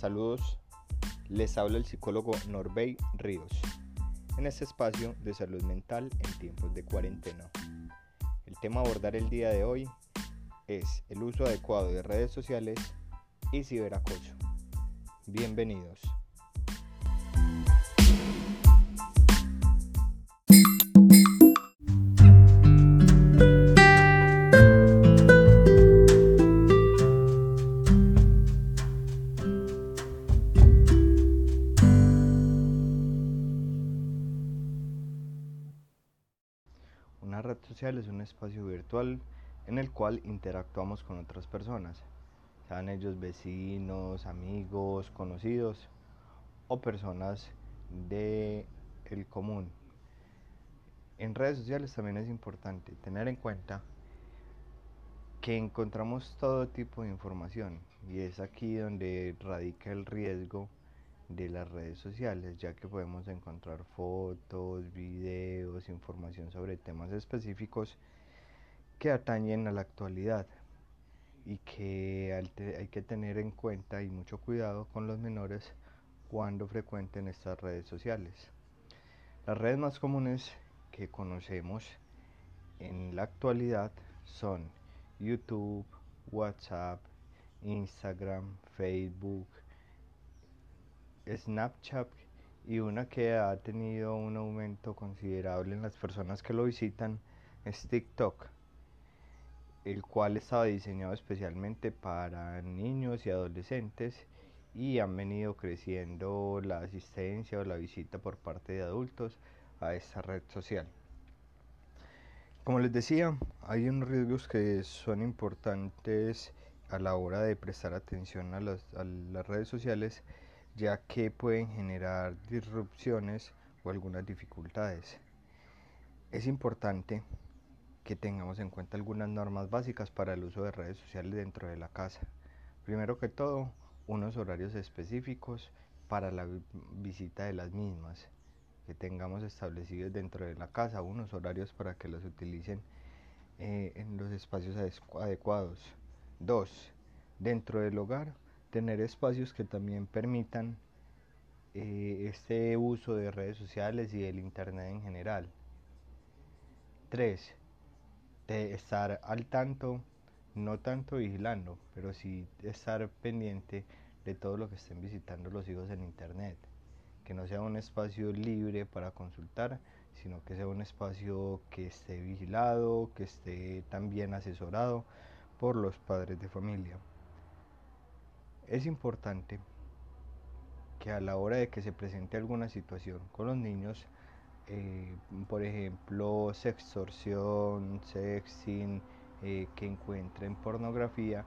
Saludos, les habla el psicólogo Norbey Ríos en este espacio de salud mental en tiempos de cuarentena. El tema a abordar el día de hoy es el uso adecuado de redes sociales y ciberacoso. Bienvenidos. Social es un espacio virtual en el cual interactuamos con otras personas, sean ellos vecinos, amigos, conocidos o personas de el común. En redes sociales también es importante tener en cuenta que encontramos todo tipo de información y es aquí donde radica el riesgo de las redes sociales, ya que podemos encontrar fotos, videos, información sobre temas específicos que atañen a la actualidad y que hay que tener en cuenta y mucho cuidado con los menores cuando frecuenten estas redes sociales. Las redes más comunes que conocemos en la actualidad son YouTube, WhatsApp, Instagram, Facebook, Snapchat y una que ha tenido un aumento considerable en las personas que lo visitan es TikTok, el cual estaba diseñado especialmente para niños y adolescentes y han venido creciendo la asistencia o la visita por parte de adultos a esta red social. Como les decía, hay unos riesgos que son importantes a la hora de prestar atención a a las redes sociales ya que pueden generar disrupciones o algunas dificultades. Es importante que tengamos en cuenta algunas normas básicas para el uso de redes sociales dentro de la casa. Primero que todo, unos horarios específicos para la visita de las mismas, que tengamos establecidos dentro de la casa, unos horarios para que los utilicen eh, en los espacios adecuados. Dos, dentro del hogar, tener espacios que también permitan eh, este uso de redes sociales y del internet en general. 3. De estar al tanto, no tanto vigilando, pero sí estar pendiente de todo lo que estén visitando los hijos en internet. Que no sea un espacio libre para consultar, sino que sea un espacio que esté vigilado, que esté también asesorado por los padres de familia. Es importante que a la hora de que se presente alguna situación con los niños, eh, por ejemplo, sextorsión, sexting, eh, que encuentren pornografía,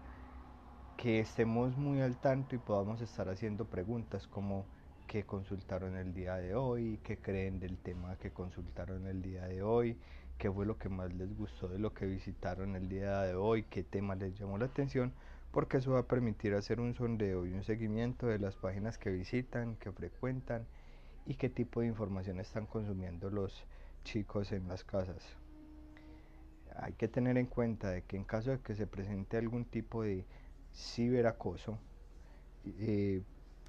que estemos muy al tanto y podamos estar haciendo preguntas como qué consultaron el día de hoy, qué creen del tema que consultaron el día de hoy, qué fue lo que más les gustó de lo que visitaron el día de hoy, qué tema les llamó la atención porque eso va a permitir hacer un sondeo y un seguimiento de las páginas que visitan, que frecuentan y qué tipo de información están consumiendo los chicos en las casas. Hay que tener en cuenta de que en caso de que se presente algún tipo de ciberacoso, eh,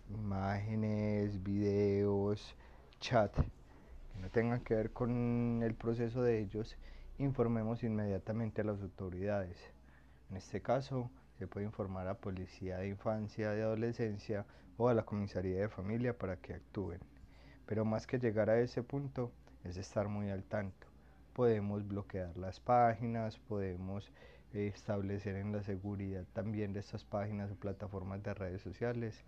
imágenes, videos, chat, que no tengan que ver con el proceso de ellos, informemos inmediatamente a las autoridades. En este caso, se puede informar a Policía de Infancia, de Adolescencia o a la Comisaría de Familia para que actúen. Pero más que llegar a ese punto es estar muy al tanto. Podemos bloquear las páginas, podemos eh, establecer en la seguridad también de estas páginas o plataformas de redes sociales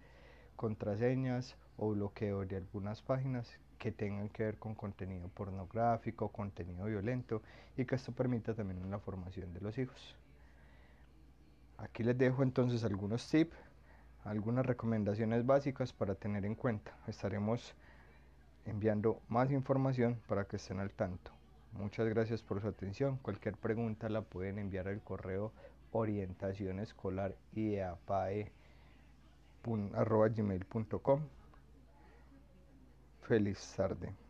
contraseñas o bloqueo de algunas páginas que tengan que ver con contenido pornográfico, contenido violento y que esto permita también la formación de los hijos. Aquí les dejo entonces algunos tips, algunas recomendaciones básicas para tener en cuenta. Estaremos enviando más información para que estén al tanto. Muchas gracias por su atención. Cualquier pregunta la pueden enviar al correo orientación escolar gmail.com. Feliz tarde.